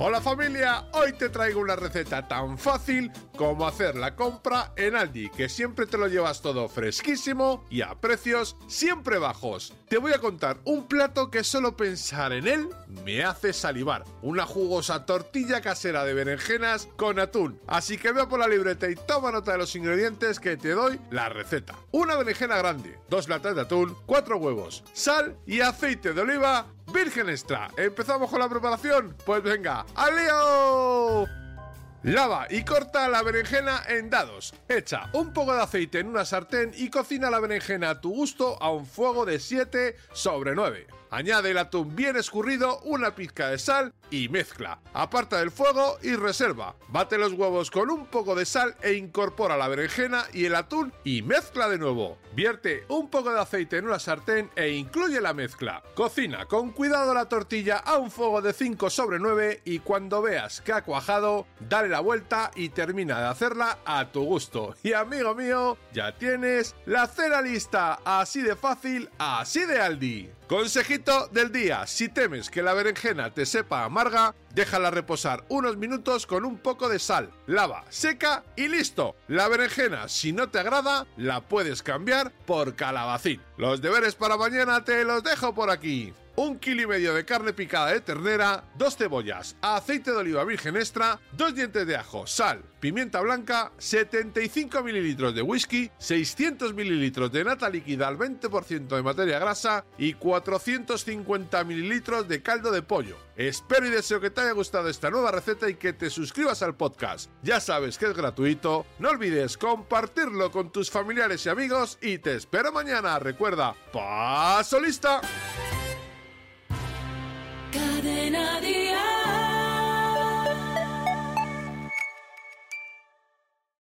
Hola familia, hoy te traigo una receta tan fácil como hacer la compra en Aldi, que siempre te lo llevas todo fresquísimo y a precios siempre bajos. Te voy a contar un plato que solo pensar en él me hace salivar. Una jugosa tortilla casera de berenjenas con atún. Así que ve por la libreta y toma nota de los ingredientes que te doy la receta. Una berenjena grande, dos latas de atún, cuatro huevos, sal y aceite de oliva virgen extra. ¿Empezamos con la preparación? Pues venga, ¡aleo! Lava y corta la berenjena en dados. Echa un poco de aceite en una sartén y cocina la berenjena a tu gusto a un fuego de 7 sobre 9. Añade el atún bien escurrido, una pizca de sal y mezcla. Aparta del fuego y reserva. Bate los huevos con un poco de sal e incorpora la berenjena y el atún y mezcla de nuevo. Vierte un poco de aceite en una sartén e incluye la mezcla. Cocina con cuidado la tortilla a un fuego de 5 sobre 9 y cuando veas que ha cuajado, dale la vuelta y termina de hacerla a tu gusto. Y amigo mío, ya tienes la cena lista. Así de fácil, así de Aldi. Consejito del día, si temes que la berenjena te sepa amarga, déjala reposar unos minutos con un poco de sal, lava, seca y listo. La berenjena, si no te agrada, la puedes cambiar por calabacín. Los deberes para mañana te los dejo por aquí un kilo y medio de carne picada de ternera, dos cebollas, aceite de oliva virgen extra, dos dientes de ajo, sal, pimienta blanca, 75 mililitros de whisky, 600 mililitros de nata líquida al 20% de materia grasa y 450 mililitros de caldo de pollo. Espero y deseo que te haya gustado esta nueva receta y que te suscribas al podcast. Ya sabes que es gratuito, no olvides compartirlo con tus familiares y amigos y te espero mañana. Recuerda, paso lista. Cadena Dial.